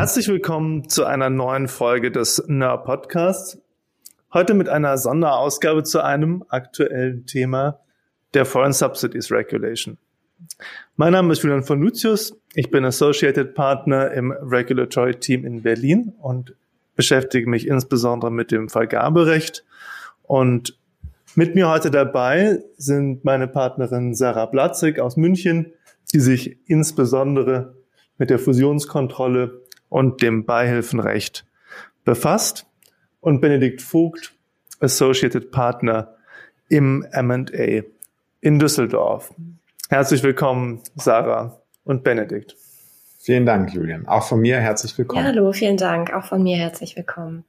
Herzlich willkommen zu einer neuen Folge des NER Podcasts. Heute mit einer Sonderausgabe zu einem aktuellen Thema der Foreign Subsidies Regulation. Mein Name ist Julian von Lucius. Ich bin Associated Partner im Regulatory Team in Berlin und beschäftige mich insbesondere mit dem Vergaberecht. Und mit mir heute dabei sind meine Partnerin Sarah Blatzig aus München, die sich insbesondere mit der Fusionskontrolle und dem Beihilfenrecht befasst und Benedikt Vogt, Associated Partner im M&A in Düsseldorf. Herzlich willkommen, Sarah und Benedikt. Vielen Dank, Julian. Auch von mir herzlich willkommen. Ja, hallo, vielen Dank. Auch von mir herzlich willkommen.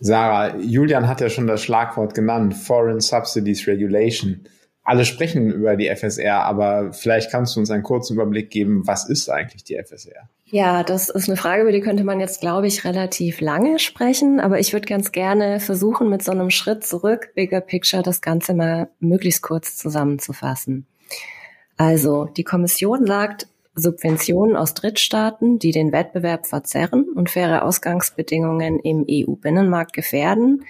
Sarah, Julian hat ja schon das Schlagwort genannt, Foreign Subsidies Regulation. Alle sprechen über die FSR, aber vielleicht kannst du uns einen kurzen Überblick geben, was ist eigentlich die FSR? Ja, das ist eine Frage, über die könnte man jetzt, glaube ich, relativ lange sprechen. Aber ich würde ganz gerne versuchen, mit so einem Schritt zurück, Bigger Picture, das Ganze mal möglichst kurz zusammenzufassen. Also, die Kommission sagt, Subventionen aus Drittstaaten, die den Wettbewerb verzerren und faire Ausgangsbedingungen im EU-Binnenmarkt gefährden,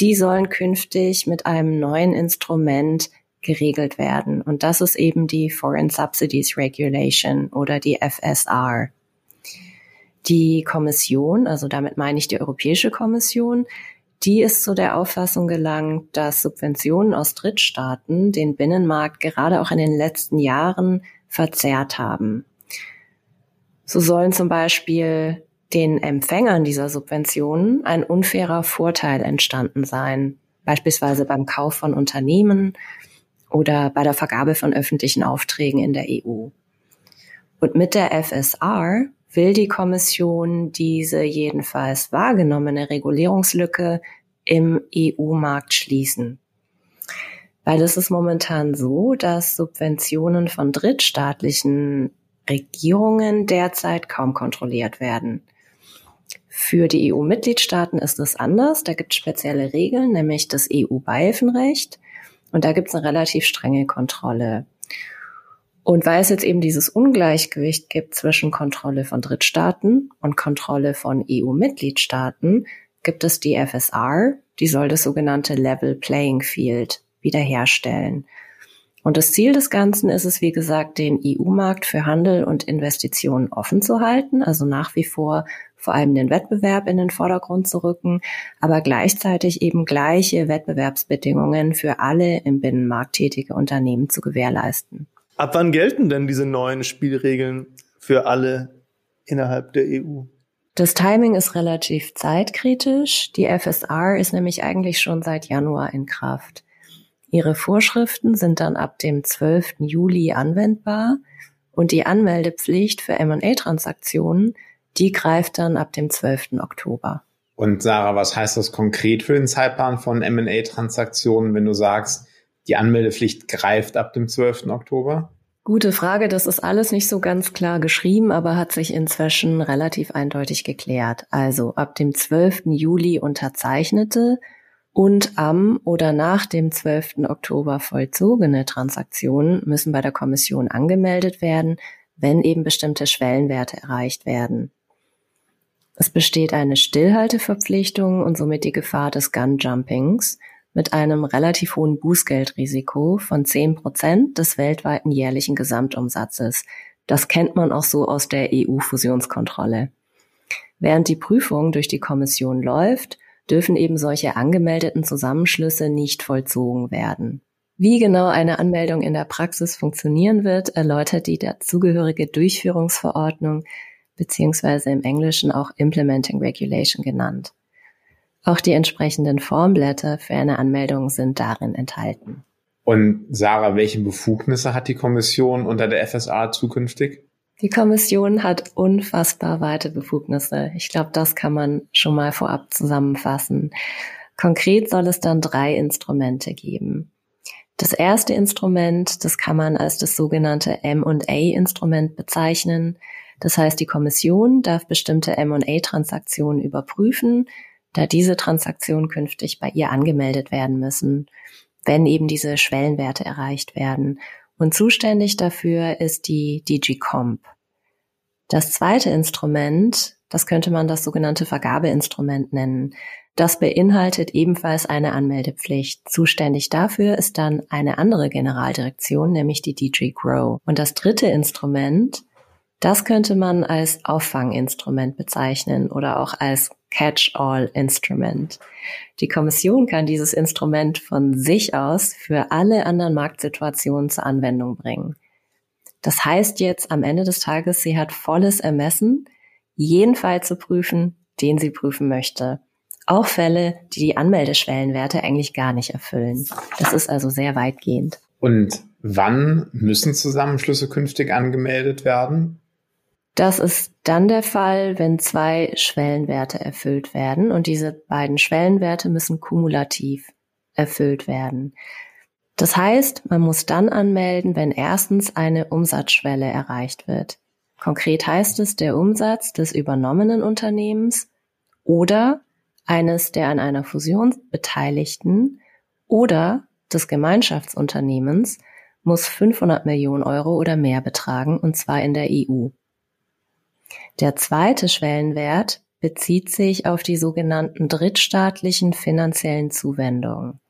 die sollen künftig mit einem neuen Instrument geregelt werden. Und das ist eben die Foreign Subsidies Regulation oder die FSR. Die Kommission, also damit meine ich die Europäische Kommission, die ist zu der Auffassung gelangt, dass Subventionen aus Drittstaaten den Binnenmarkt gerade auch in den letzten Jahren verzerrt haben. So sollen zum Beispiel den Empfängern dieser Subventionen ein unfairer Vorteil entstanden sein, beispielsweise beim Kauf von Unternehmen oder bei der Vergabe von öffentlichen Aufträgen in der EU. Und mit der FSR will die Kommission diese jedenfalls wahrgenommene Regulierungslücke im EU-Markt schließen. Weil es ist momentan so, dass Subventionen von drittstaatlichen Regierungen derzeit kaum kontrolliert werden. Für die EU-Mitgliedstaaten ist es anders. Da gibt es spezielle Regeln, nämlich das EU-Beihilfenrecht. Und da gibt es eine relativ strenge Kontrolle. Und weil es jetzt eben dieses Ungleichgewicht gibt zwischen Kontrolle von Drittstaaten und Kontrolle von EU-Mitgliedstaaten, gibt es die FSR, die soll das sogenannte Level Playing Field wiederherstellen. Und das Ziel des Ganzen ist es, wie gesagt, den EU-Markt für Handel und Investitionen offen zu halten, also nach wie vor vor allem den Wettbewerb in den Vordergrund zu rücken, aber gleichzeitig eben gleiche Wettbewerbsbedingungen für alle im Binnenmarkt tätige Unternehmen zu gewährleisten. Ab wann gelten denn diese neuen Spielregeln für alle innerhalb der EU? Das Timing ist relativ zeitkritisch. Die FSR ist nämlich eigentlich schon seit Januar in Kraft. Ihre Vorschriften sind dann ab dem 12. Juli anwendbar und die Anmeldepflicht für M&A-Transaktionen, die greift dann ab dem 12. Oktober. Und Sarah, was heißt das konkret für den Zeitplan von M&A-Transaktionen, wenn du sagst, die Anmeldepflicht greift ab dem 12. Oktober? Gute Frage. Das ist alles nicht so ganz klar geschrieben, aber hat sich inzwischen relativ eindeutig geklärt. Also ab dem 12. Juli unterzeichnete und am oder nach dem 12. Oktober vollzogene Transaktionen müssen bei der Kommission angemeldet werden, wenn eben bestimmte Schwellenwerte erreicht werden. Es besteht eine Stillhalteverpflichtung und somit die Gefahr des Gun-Jumpings – mit einem relativ hohen Bußgeldrisiko von 10 Prozent des weltweiten jährlichen Gesamtumsatzes. Das kennt man auch so aus der EU-Fusionskontrolle. Während die Prüfung durch die Kommission läuft, dürfen eben solche angemeldeten Zusammenschlüsse nicht vollzogen werden. Wie genau eine Anmeldung in der Praxis funktionieren wird, erläutert die dazugehörige Durchführungsverordnung beziehungsweise im Englischen auch Implementing Regulation genannt. Auch die entsprechenden Formblätter für eine Anmeldung sind darin enthalten. Und Sarah, welche Befugnisse hat die Kommission unter der FSA zukünftig? Die Kommission hat unfassbar weite Befugnisse. Ich glaube, das kann man schon mal vorab zusammenfassen. Konkret soll es dann drei Instrumente geben. Das erste Instrument, das kann man als das sogenannte M&A-Instrument bezeichnen. Das heißt, die Kommission darf bestimmte M&A-Transaktionen überprüfen, da diese Transaktionen künftig bei ihr angemeldet werden müssen, wenn eben diese Schwellenwerte erreicht werden. Und zuständig dafür ist die DG Comp. Das zweite Instrument, das könnte man das sogenannte Vergabeinstrument nennen. Das beinhaltet ebenfalls eine Anmeldepflicht. Zuständig dafür ist dann eine andere Generaldirektion, nämlich die DG Grow. Und das dritte Instrument, das könnte man als Auffanginstrument bezeichnen oder auch als Catch-all-Instrument. Die Kommission kann dieses Instrument von sich aus für alle anderen Marktsituationen zur Anwendung bringen. Das heißt jetzt am Ende des Tages, sie hat volles Ermessen, jeden Fall zu prüfen, den sie prüfen möchte. Auch Fälle, die die Anmeldeschwellenwerte eigentlich gar nicht erfüllen. Das ist also sehr weitgehend. Und wann müssen Zusammenschlüsse künftig angemeldet werden? Das ist dann der Fall, wenn zwei Schwellenwerte erfüllt werden und diese beiden Schwellenwerte müssen kumulativ erfüllt werden. Das heißt, man muss dann anmelden, wenn erstens eine Umsatzschwelle erreicht wird. Konkret heißt es der Umsatz des übernommenen Unternehmens oder eines der an einer Fusion Beteiligten oder des Gemeinschaftsunternehmens muss 500 Millionen Euro oder mehr betragen, und zwar in der EU. Der zweite Schwellenwert bezieht sich auf die sogenannten drittstaatlichen finanziellen Zuwendungen.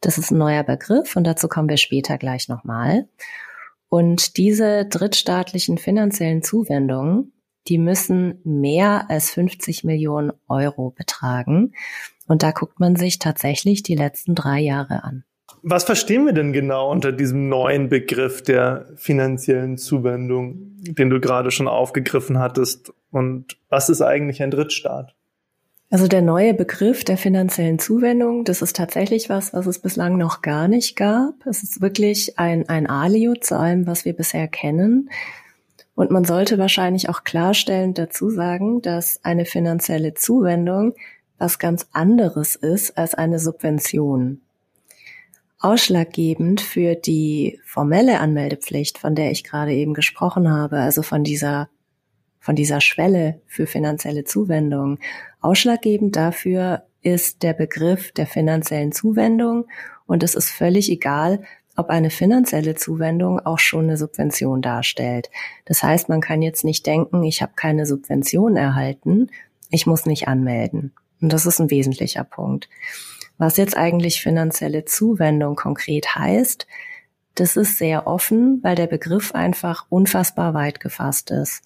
Das ist ein neuer Begriff und dazu kommen wir später gleich nochmal. Und diese drittstaatlichen finanziellen Zuwendungen, die müssen mehr als 50 Millionen Euro betragen. Und da guckt man sich tatsächlich die letzten drei Jahre an. Was verstehen wir denn genau unter diesem neuen Begriff der finanziellen Zuwendung, den du gerade schon aufgegriffen hattest? Und was ist eigentlich ein Drittstaat? Also der neue Begriff der finanziellen Zuwendung, das ist tatsächlich was, was es bislang noch gar nicht gab. Es ist wirklich ein, ein Alio zu allem, was wir bisher kennen. Und man sollte wahrscheinlich auch klarstellend dazu sagen, dass eine finanzielle Zuwendung was ganz anderes ist als eine Subvention. Ausschlaggebend für die formelle Anmeldepflicht, von der ich gerade eben gesprochen habe, also von dieser, von dieser Schwelle für finanzielle Zuwendung, ausschlaggebend dafür ist der Begriff der finanziellen Zuwendung und es ist völlig egal, ob eine finanzielle Zuwendung auch schon eine Subvention darstellt. Das heißt, man kann jetzt nicht denken, ich habe keine Subvention erhalten, ich muss nicht anmelden. Und das ist ein wesentlicher Punkt. Was jetzt eigentlich finanzielle Zuwendung konkret heißt, das ist sehr offen, weil der Begriff einfach unfassbar weit gefasst ist.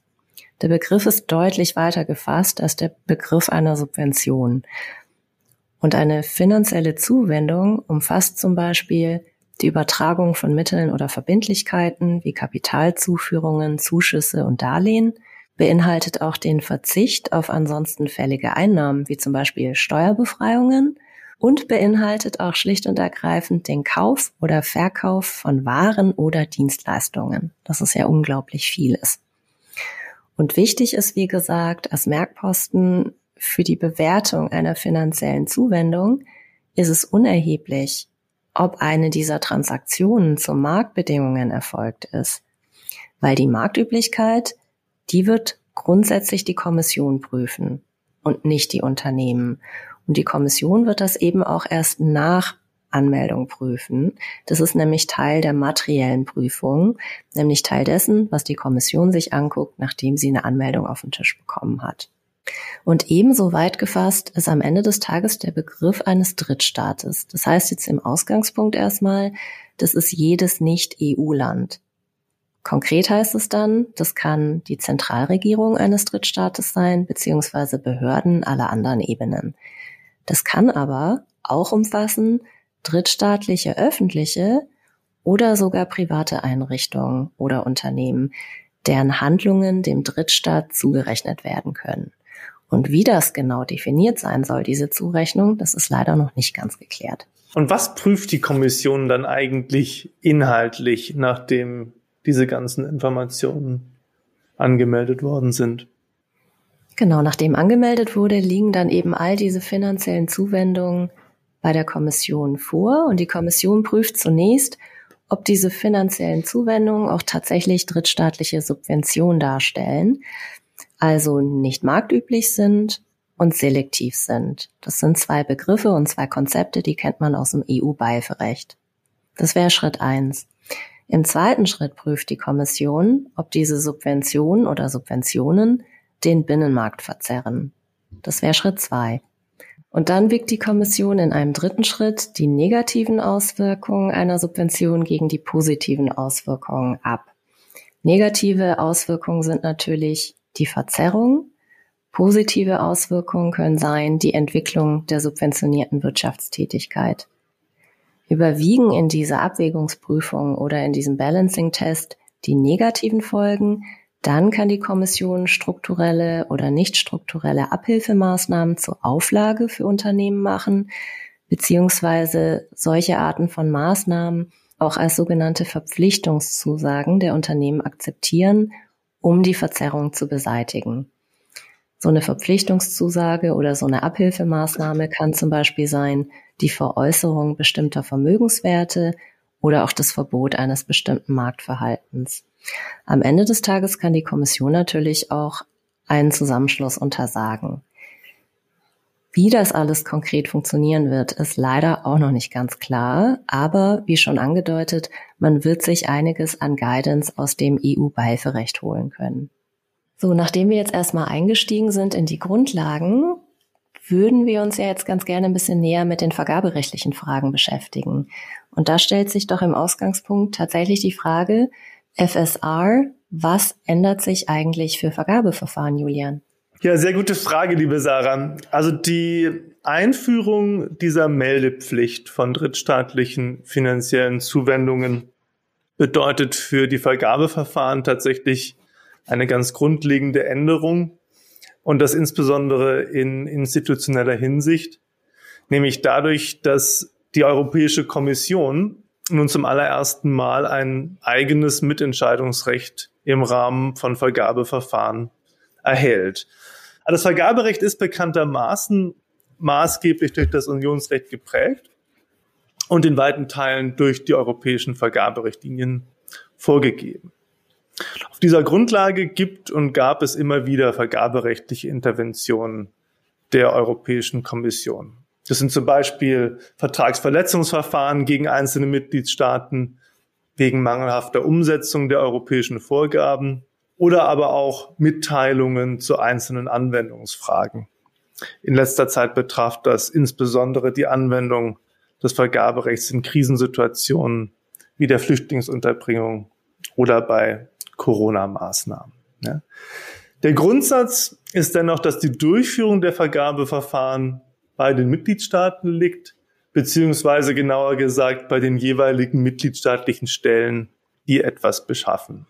Der Begriff ist deutlich weiter gefasst als der Begriff einer Subvention. Und eine finanzielle Zuwendung umfasst zum Beispiel die Übertragung von Mitteln oder Verbindlichkeiten wie Kapitalzuführungen, Zuschüsse und Darlehen, beinhaltet auch den Verzicht auf ansonsten fällige Einnahmen wie zum Beispiel Steuerbefreiungen und beinhaltet auch schlicht und ergreifend den Kauf oder Verkauf von Waren oder Dienstleistungen. Das ist ja unglaublich vieles. Und wichtig ist, wie gesagt, als Merkposten für die Bewertung einer finanziellen Zuwendung ist es unerheblich, ob eine dieser Transaktionen zu Marktbedingungen erfolgt ist. Weil die Marktüblichkeit, die wird grundsätzlich die Kommission prüfen und nicht die Unternehmen. Und die Kommission wird das eben auch erst nach Anmeldung prüfen. Das ist nämlich Teil der materiellen Prüfung, nämlich Teil dessen, was die Kommission sich anguckt, nachdem sie eine Anmeldung auf den Tisch bekommen hat. Und ebenso weit gefasst ist am Ende des Tages der Begriff eines Drittstaates. Das heißt jetzt im Ausgangspunkt erstmal, das ist jedes Nicht-EU-Land. Konkret heißt es dann, das kann die Zentralregierung eines Drittstaates sein, beziehungsweise Behörden aller anderen Ebenen. Das kann aber auch umfassen drittstaatliche öffentliche oder sogar private Einrichtungen oder Unternehmen, deren Handlungen dem Drittstaat zugerechnet werden können. Und wie das genau definiert sein soll, diese Zurechnung, das ist leider noch nicht ganz geklärt. Und was prüft die Kommission dann eigentlich inhaltlich, nachdem diese ganzen Informationen angemeldet worden sind? Genau, nachdem angemeldet wurde, liegen dann eben all diese finanziellen Zuwendungen bei der Kommission vor und die Kommission prüft zunächst, ob diese finanziellen Zuwendungen auch tatsächlich drittstaatliche Subventionen darstellen, also nicht marktüblich sind und selektiv sind. Das sind zwei Begriffe und zwei Konzepte, die kennt man aus dem EU-Beihilferecht. Das wäre Schritt eins. Im zweiten Schritt prüft die Kommission, ob diese Subventionen oder Subventionen den Binnenmarkt verzerren. Das wäre Schritt zwei. Und dann wiegt die Kommission in einem dritten Schritt die negativen Auswirkungen einer Subvention gegen die positiven Auswirkungen ab. Negative Auswirkungen sind natürlich die Verzerrung. Positive Auswirkungen können sein die Entwicklung der subventionierten Wirtschaftstätigkeit. Überwiegen in dieser Abwägungsprüfung oder in diesem Balancing-Test die negativen Folgen, dann kann die Kommission strukturelle oder nicht strukturelle Abhilfemaßnahmen zur Auflage für Unternehmen machen, beziehungsweise solche Arten von Maßnahmen auch als sogenannte Verpflichtungszusagen der Unternehmen akzeptieren, um die Verzerrung zu beseitigen. So eine Verpflichtungszusage oder so eine Abhilfemaßnahme kann zum Beispiel sein die Veräußerung bestimmter Vermögenswerte oder auch das Verbot eines bestimmten Marktverhaltens. Am Ende des Tages kann die Kommission natürlich auch einen Zusammenschluss untersagen. Wie das alles konkret funktionieren wird, ist leider auch noch nicht ganz klar. Aber wie schon angedeutet, man wird sich einiges an Guidance aus dem EU-Beihilferecht holen können. So, nachdem wir jetzt erstmal eingestiegen sind in die Grundlagen, würden wir uns ja jetzt ganz gerne ein bisschen näher mit den vergaberechtlichen Fragen beschäftigen. Und da stellt sich doch im Ausgangspunkt tatsächlich die Frage, FSR, was ändert sich eigentlich für Vergabeverfahren, Julian? Ja, sehr gute Frage, liebe Sarah. Also die Einführung dieser Meldepflicht von drittstaatlichen finanziellen Zuwendungen bedeutet für die Vergabeverfahren tatsächlich eine ganz grundlegende Änderung und das insbesondere in institutioneller Hinsicht, nämlich dadurch, dass die Europäische Kommission nun zum allerersten Mal ein eigenes Mitentscheidungsrecht im Rahmen von Vergabeverfahren erhält. Das Vergaberecht ist bekanntermaßen maßgeblich durch das Unionsrecht geprägt und in weiten Teilen durch die europäischen Vergaberichtlinien vorgegeben. Auf dieser Grundlage gibt und gab es immer wieder vergaberechtliche Interventionen der Europäischen Kommission. Das sind zum Beispiel Vertragsverletzungsverfahren gegen einzelne Mitgliedstaaten wegen mangelhafter Umsetzung der europäischen Vorgaben oder aber auch Mitteilungen zu einzelnen Anwendungsfragen. In letzter Zeit betraf das insbesondere die Anwendung des Vergaberechts in Krisensituationen wie der Flüchtlingsunterbringung oder bei Corona-Maßnahmen. Der Grundsatz ist dennoch, dass die Durchführung der Vergabeverfahren bei den Mitgliedstaaten liegt, beziehungsweise genauer gesagt bei den jeweiligen mitgliedstaatlichen Stellen, die etwas beschaffen.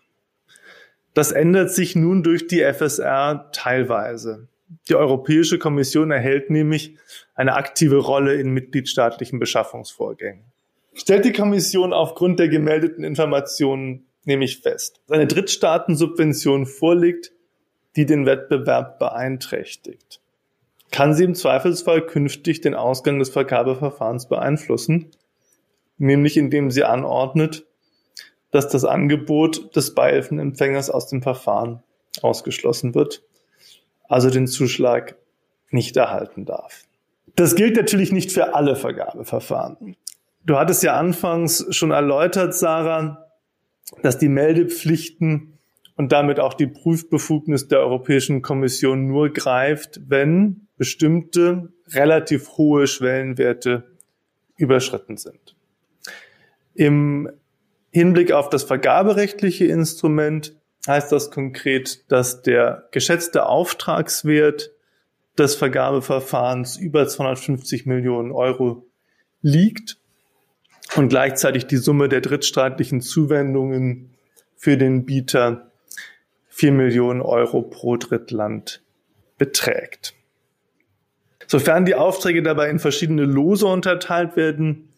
Das ändert sich nun durch die FSR teilweise. Die Europäische Kommission erhält nämlich eine aktive Rolle in mitgliedstaatlichen Beschaffungsvorgängen. Stellt die Kommission aufgrund der gemeldeten Informationen nämlich fest, dass eine Drittstaatensubvention vorliegt, die den Wettbewerb beeinträchtigt kann sie im Zweifelsfall künftig den Ausgang des Vergabeverfahrens beeinflussen, nämlich indem sie anordnet, dass das Angebot des Beihilfenempfängers aus dem Verfahren ausgeschlossen wird, also den Zuschlag nicht erhalten darf. Das gilt natürlich nicht für alle Vergabeverfahren. Du hattest ja anfangs schon erläutert, Sarah, dass die Meldepflichten und damit auch die Prüfbefugnis der Europäischen Kommission nur greift, wenn bestimmte relativ hohe Schwellenwerte überschritten sind. Im Hinblick auf das vergaberechtliche Instrument heißt das konkret, dass der geschätzte Auftragswert des Vergabeverfahrens über 250 Millionen Euro liegt und gleichzeitig die Summe der drittstaatlichen Zuwendungen für den Bieter 4 Millionen Euro pro Drittland beträgt. Sofern die Aufträge dabei in verschiedene Lose unterteilt werden,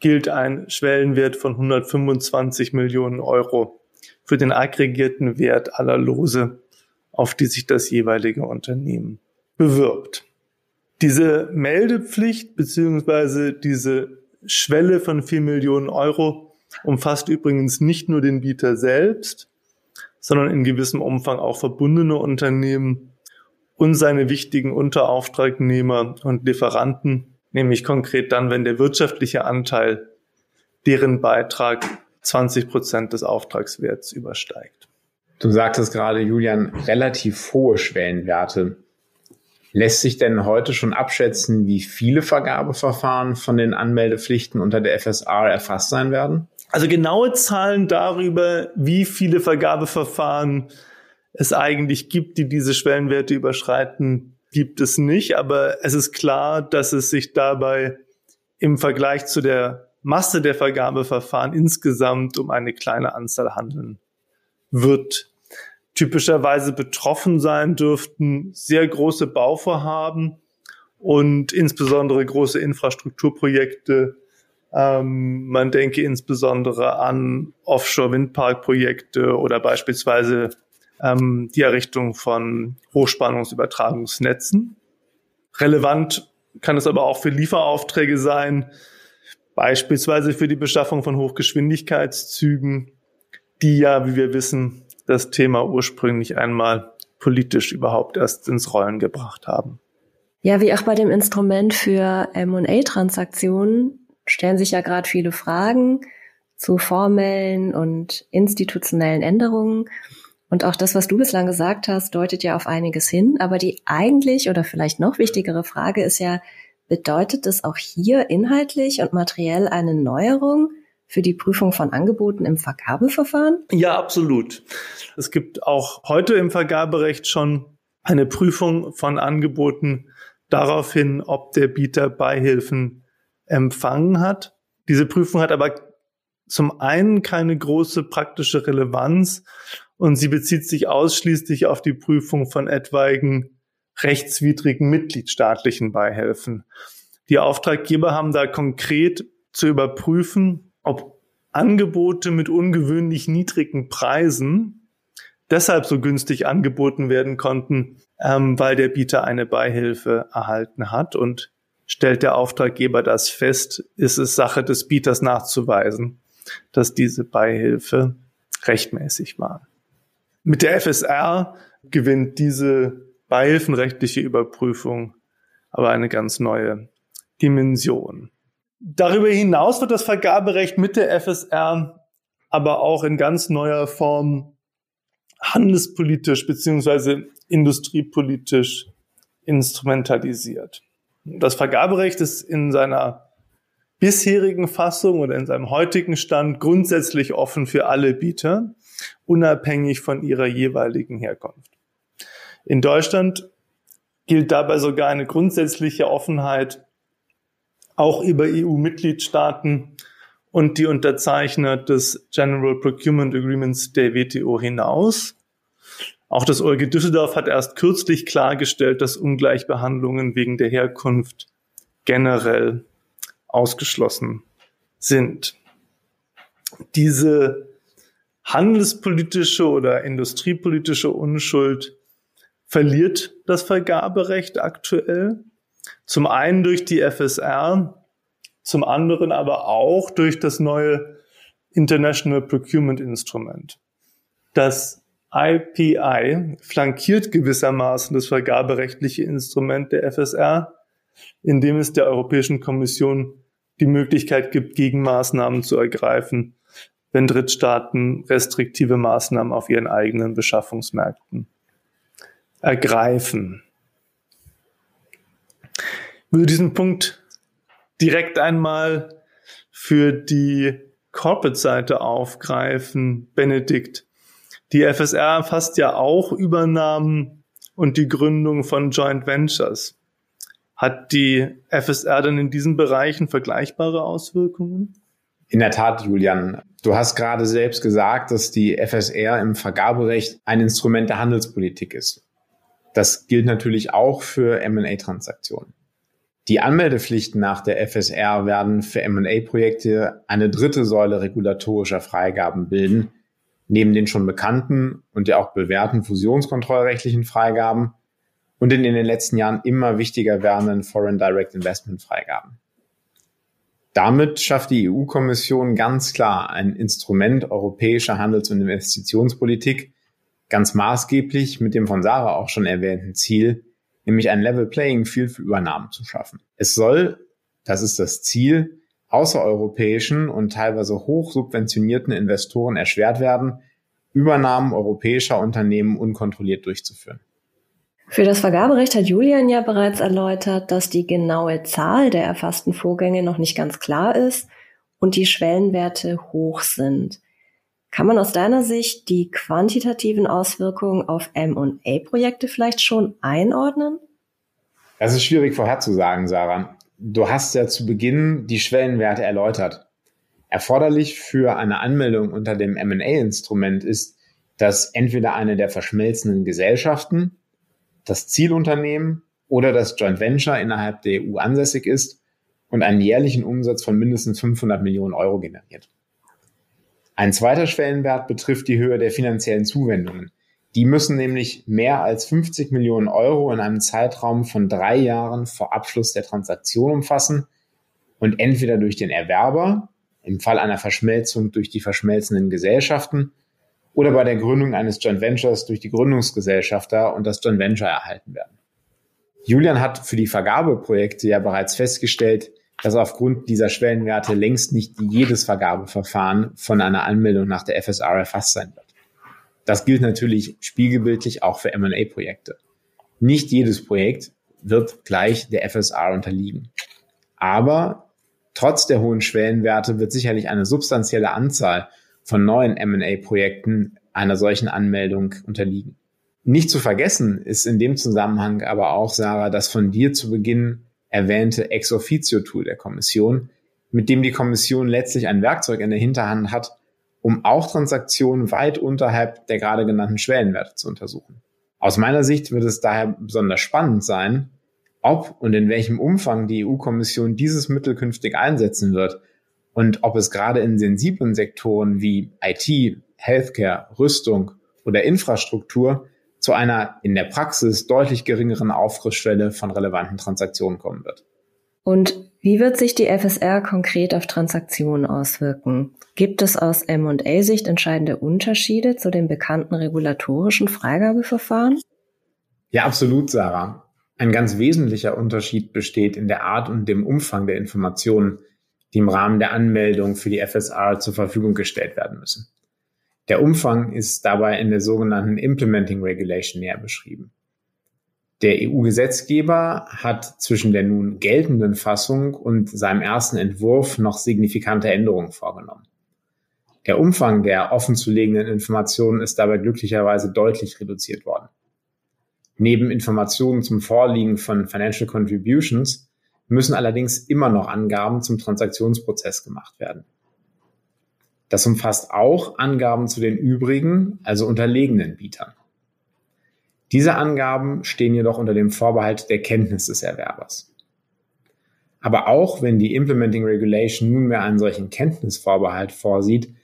gilt ein Schwellenwert von 125 Millionen Euro für den aggregierten Wert aller Lose, auf die sich das jeweilige Unternehmen bewirbt. Diese Meldepflicht beziehungsweise diese Schwelle von 4 Millionen Euro umfasst übrigens nicht nur den Bieter selbst, sondern in gewissem Umfang auch verbundene Unternehmen und seine wichtigen Unterauftragnehmer und Lieferanten, nämlich konkret dann, wenn der wirtschaftliche Anteil deren Beitrag 20 Prozent des Auftragswerts übersteigt. Du sagtest gerade, Julian, relativ hohe Schwellenwerte. Lässt sich denn heute schon abschätzen, wie viele Vergabeverfahren von den Anmeldepflichten unter der FSR erfasst sein werden? Also genaue Zahlen darüber, wie viele Vergabeverfahren es eigentlich gibt, die diese Schwellenwerte überschreiten, gibt es nicht. Aber es ist klar, dass es sich dabei im Vergleich zu der Masse der Vergabeverfahren insgesamt um eine kleine Anzahl handeln wird. Typischerweise betroffen sein dürften sehr große Bauvorhaben und insbesondere große Infrastrukturprojekte. Ähm, man denke insbesondere an Offshore-Windparkprojekte oder beispielsweise ähm, die Errichtung von Hochspannungsübertragungsnetzen. Relevant kann es aber auch für Lieferaufträge sein, beispielsweise für die Beschaffung von Hochgeschwindigkeitszügen, die ja, wie wir wissen, das Thema ursprünglich einmal politisch überhaupt erst ins Rollen gebracht haben. Ja, wie auch bei dem Instrument für M&A-Transaktionen stellen sich ja gerade viele Fragen zu formellen und institutionellen Änderungen. Und auch das, was du bislang gesagt hast, deutet ja auf einiges hin. Aber die eigentlich oder vielleicht noch wichtigere Frage ist ja, bedeutet es auch hier inhaltlich und materiell eine Neuerung? für die Prüfung von Angeboten im Vergabeverfahren? Ja, absolut. Es gibt auch heute im Vergaberecht schon eine Prüfung von Angeboten daraufhin, ob der Bieter Beihilfen empfangen hat. Diese Prüfung hat aber zum einen keine große praktische Relevanz und sie bezieht sich ausschließlich auf die Prüfung von etwaigen rechtswidrigen mitgliedstaatlichen Beihilfen. Die Auftraggeber haben da konkret zu überprüfen, ob Angebote mit ungewöhnlich niedrigen Preisen deshalb so günstig angeboten werden konnten, ähm, weil der Bieter eine Beihilfe erhalten hat und stellt der Auftraggeber das fest, ist es Sache des Bieters nachzuweisen, dass diese Beihilfe rechtmäßig war. Mit der FSR gewinnt diese beihilfenrechtliche Überprüfung aber eine ganz neue Dimension. Darüber hinaus wird das Vergaberecht mit der FSR aber auch in ganz neuer Form handelspolitisch beziehungsweise industriepolitisch instrumentalisiert. Das Vergaberecht ist in seiner bisherigen Fassung oder in seinem heutigen Stand grundsätzlich offen für alle Bieter, unabhängig von ihrer jeweiligen Herkunft. In Deutschland gilt dabei sogar eine grundsätzliche Offenheit auch über EU-Mitgliedstaaten und die Unterzeichner des General Procurement Agreements der WTO hinaus. Auch das OLG Düsseldorf hat erst kürzlich klargestellt, dass Ungleichbehandlungen wegen der Herkunft generell ausgeschlossen sind. Diese handelspolitische oder industriepolitische Unschuld verliert das Vergaberecht aktuell. Zum einen durch die FSR, zum anderen aber auch durch das neue International Procurement Instrument. Das IPI flankiert gewissermaßen das vergaberechtliche Instrument der FSR, indem es der Europäischen Kommission die Möglichkeit gibt, Gegenmaßnahmen zu ergreifen, wenn Drittstaaten restriktive Maßnahmen auf ihren eigenen Beschaffungsmärkten ergreifen würde diesen Punkt direkt einmal für die Corporate-Seite aufgreifen, Benedikt. Die FSR erfasst ja auch Übernahmen und die Gründung von Joint Ventures. Hat die FSR denn in diesen Bereichen vergleichbare Auswirkungen? In der Tat, Julian. Du hast gerade selbst gesagt, dass die FSR im Vergaberecht ein Instrument der Handelspolitik ist. Das gilt natürlich auch für M&A-Transaktionen. Die Anmeldepflichten nach der FSR werden für M&A-Projekte eine dritte Säule regulatorischer Freigaben bilden, neben den schon bekannten und ja auch bewährten fusionskontrollrechtlichen Freigaben und den in den letzten Jahren immer wichtiger werdenden Foreign Direct Investment Freigaben. Damit schafft die EU-Kommission ganz klar ein Instrument europäischer Handels- und Investitionspolitik, ganz maßgeblich mit dem von Sarah auch schon erwähnten Ziel, nämlich ein Level Playing Field für Übernahmen zu schaffen. Es soll, das ist das Ziel, außereuropäischen und teilweise hoch subventionierten Investoren erschwert werden, Übernahmen europäischer Unternehmen unkontrolliert durchzuführen. Für das Vergaberecht hat Julian ja bereits erläutert, dass die genaue Zahl der erfassten Vorgänge noch nicht ganz klar ist und die Schwellenwerte hoch sind. Kann man aus deiner Sicht die quantitativen Auswirkungen auf M&A-Projekte vielleicht schon einordnen? Das ist schwierig vorherzusagen, Sarah. Du hast ja zu Beginn die Schwellenwerte erläutert. Erforderlich für eine Anmeldung unter dem M&A-Instrument ist, dass entweder eine der verschmelzenden Gesellschaften das Zielunternehmen oder das Joint Venture innerhalb der EU ansässig ist und einen jährlichen Umsatz von mindestens 500 Millionen Euro generiert. Ein zweiter Schwellenwert betrifft die Höhe der finanziellen Zuwendungen. Die müssen nämlich mehr als 50 Millionen Euro in einem Zeitraum von drei Jahren vor Abschluss der Transaktion umfassen und entweder durch den Erwerber, im Fall einer Verschmelzung durch die verschmelzenden Gesellschaften, oder bei der Gründung eines Joint Ventures durch die Gründungsgesellschafter und das Joint Venture erhalten werden. Julian hat für die Vergabeprojekte ja bereits festgestellt, dass aufgrund dieser Schwellenwerte längst nicht jedes Vergabeverfahren von einer Anmeldung nach der FSR erfasst sein wird. Das gilt natürlich spiegelbildlich auch für M&A-Projekte. Nicht jedes Projekt wird gleich der FSR unterliegen. Aber trotz der hohen Schwellenwerte wird sicherlich eine substanzielle Anzahl von neuen M&A-Projekten einer solchen Anmeldung unterliegen. Nicht zu vergessen ist in dem Zusammenhang aber auch, Sarah, das von dir zu Beginn erwähnte Ex-Officio-Tool der Kommission, mit dem die Kommission letztlich ein Werkzeug in der Hinterhand hat, um auch Transaktionen weit unterhalb der gerade genannten Schwellenwerte zu untersuchen. Aus meiner Sicht wird es daher besonders spannend sein, ob und in welchem Umfang die EU-Kommission dieses Mittel künftig einsetzen wird und ob es gerade in sensiblen Sektoren wie IT, Healthcare, Rüstung oder Infrastruktur zu einer in der Praxis deutlich geringeren Aufrissschwelle von relevanten Transaktionen kommen wird. Und wie wird sich die FSR konkret auf Transaktionen auswirken? Gibt es aus M&A-Sicht entscheidende Unterschiede zu den bekannten regulatorischen Freigabeverfahren? Ja, absolut, Sarah. Ein ganz wesentlicher Unterschied besteht in der Art und dem Umfang der Informationen, die im Rahmen der Anmeldung für die FSR zur Verfügung gestellt werden müssen. Der Umfang ist dabei in der sogenannten Implementing Regulation näher beschrieben. Der EU-Gesetzgeber hat zwischen der nun geltenden Fassung und seinem ersten Entwurf noch signifikante Änderungen vorgenommen. Der Umfang der offenzulegenden Informationen ist dabei glücklicherweise deutlich reduziert worden. Neben Informationen zum Vorliegen von Financial Contributions müssen allerdings immer noch Angaben zum Transaktionsprozess gemacht werden. Das umfasst auch Angaben zu den übrigen, also unterlegenen Bietern. Diese Angaben stehen jedoch unter dem Vorbehalt der Kenntnis des Erwerbers. Aber auch wenn die Implementing Regulation nunmehr einen solchen Kenntnisvorbehalt vorsieht,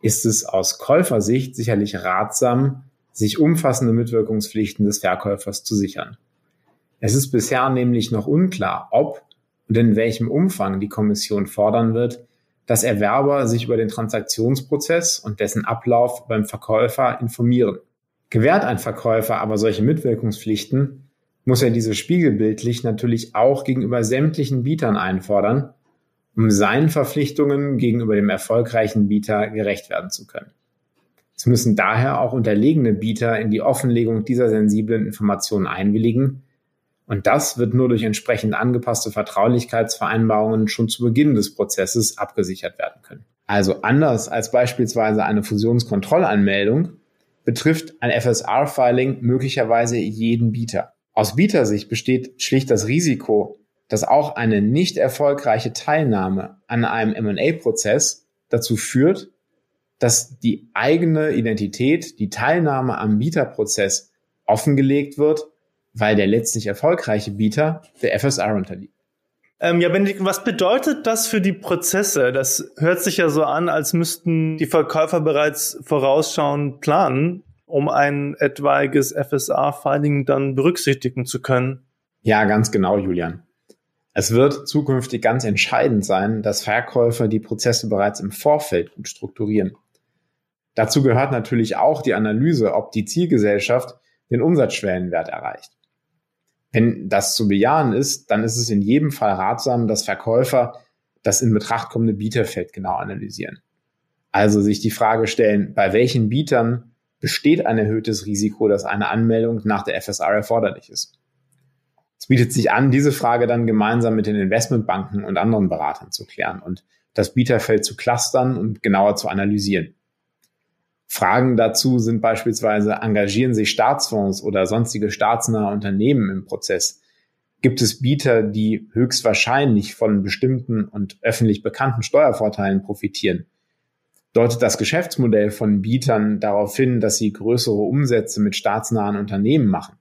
ist es aus Käufersicht sicherlich ratsam, sich umfassende Mitwirkungspflichten des Verkäufers zu sichern. Es ist bisher nämlich noch unklar, ob und in welchem Umfang die Kommission fordern wird, dass Erwerber sich über den Transaktionsprozess und dessen Ablauf beim Verkäufer informieren. Gewährt ein Verkäufer aber solche Mitwirkungspflichten, muss er diese spiegelbildlich natürlich auch gegenüber sämtlichen Bietern einfordern, um seinen Verpflichtungen gegenüber dem erfolgreichen Bieter gerecht werden zu können. Es müssen daher auch unterlegene Bieter in die Offenlegung dieser sensiblen Informationen einwilligen, und das wird nur durch entsprechend angepasste Vertraulichkeitsvereinbarungen schon zu Beginn des Prozesses abgesichert werden können. Also anders als beispielsweise eine Fusionskontrollanmeldung betrifft ein FSR-Filing möglicherweise jeden Bieter. Aus Bietersicht besteht schlicht das Risiko, dass auch eine nicht erfolgreiche Teilnahme an einem M&A-Prozess dazu führt, dass die eigene Identität, die Teilnahme am Bieterprozess offengelegt wird weil der letztlich erfolgreiche Bieter der FSR unterliegt. Ähm, ja, Benedikt, was bedeutet das für die Prozesse? Das hört sich ja so an, als müssten die Verkäufer bereits vorausschauend planen, um ein etwaiges FSR-Filing dann berücksichtigen zu können. Ja, ganz genau, Julian. Es wird zukünftig ganz entscheidend sein, dass Verkäufer die Prozesse bereits im Vorfeld gut strukturieren. Dazu gehört natürlich auch die Analyse, ob die Zielgesellschaft den Umsatzschwellenwert erreicht. Wenn das zu bejahen ist, dann ist es in jedem Fall ratsam, dass Verkäufer das in Betracht kommende Bieterfeld genau analysieren. Also sich die Frage stellen, bei welchen Bietern besteht ein erhöhtes Risiko, dass eine Anmeldung nach der FSR erforderlich ist. Es bietet sich an, diese Frage dann gemeinsam mit den Investmentbanken und anderen Beratern zu klären und das Bieterfeld zu clustern und genauer zu analysieren. Fragen dazu sind beispielsweise, engagieren sich Staatsfonds oder sonstige staatsnahe Unternehmen im Prozess? Gibt es Bieter, die höchstwahrscheinlich von bestimmten und öffentlich bekannten Steuervorteilen profitieren? Deutet das Geschäftsmodell von Bietern darauf hin, dass sie größere Umsätze mit staatsnahen Unternehmen machen?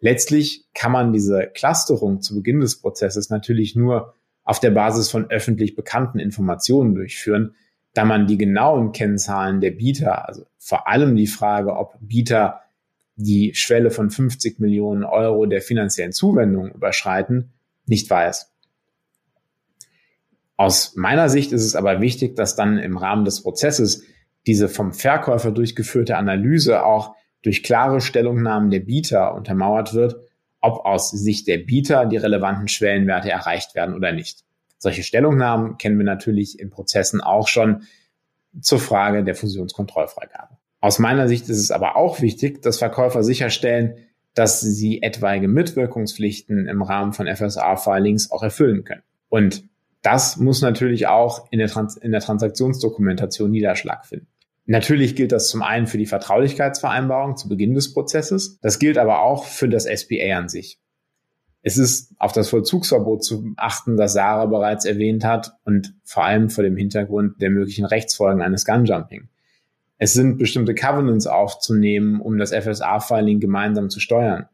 Letztlich kann man diese Clusterung zu Beginn des Prozesses natürlich nur auf der Basis von öffentlich bekannten Informationen durchführen, da man die genauen Kennzahlen der Bieter, also vor allem die Frage, ob Bieter die Schwelle von 50 Millionen Euro der finanziellen Zuwendung überschreiten, nicht weiß. Aus meiner Sicht ist es aber wichtig, dass dann im Rahmen des Prozesses diese vom Verkäufer durchgeführte Analyse auch durch klare Stellungnahmen der Bieter untermauert wird, ob aus Sicht der Bieter die relevanten Schwellenwerte erreicht werden oder nicht. Solche Stellungnahmen kennen wir natürlich in Prozessen auch schon zur Frage der Fusionskontrollfreigabe. Aus meiner Sicht ist es aber auch wichtig, dass Verkäufer sicherstellen, dass sie etwaige Mitwirkungspflichten im Rahmen von FSA-Filings auch erfüllen können. Und das muss natürlich auch in der, Trans in der Transaktionsdokumentation Niederschlag finden. Natürlich gilt das zum einen für die Vertraulichkeitsvereinbarung zu Beginn des Prozesses. Das gilt aber auch für das SPA an sich. Es ist auf das Vollzugsverbot zu achten, das Sarah bereits erwähnt hat und vor allem vor dem Hintergrund der möglichen Rechtsfolgen eines Gunjumping. Es sind bestimmte Covenants aufzunehmen, um das FSA-Filing gemeinsam zu steuern.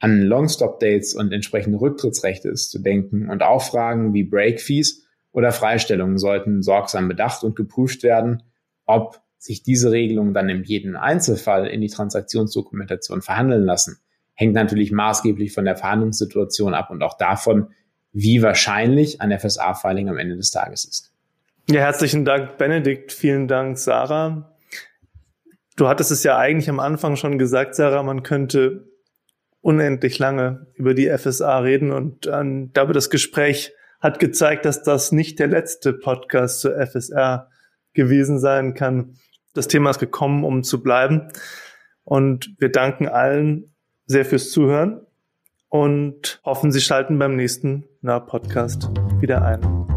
An Long-Stop-Dates und entsprechende Rücktrittsrechte ist zu denken und auch Fragen wie Break-Fees oder Freistellungen sollten sorgsam bedacht und geprüft werden, ob sich diese Regelungen dann in jedem Einzelfall in die Transaktionsdokumentation verhandeln lassen, hängt natürlich maßgeblich von der Verhandlungssituation ab und auch davon, wie wahrscheinlich ein FSA-Filing am Ende des Tages ist. Ja, herzlichen Dank, Benedikt. Vielen Dank, Sarah. Du hattest es ja eigentlich am Anfang schon gesagt, Sarah, man könnte unendlich lange über die FSA reden und ähm, glaube, das Gespräch hat gezeigt, dass das nicht der letzte Podcast zur FSR gewesen sein kann. Das Thema ist gekommen, um zu bleiben. Und wir danken allen sehr fürs Zuhören und hoffen, Sie schalten beim nächsten Na Podcast wieder ein.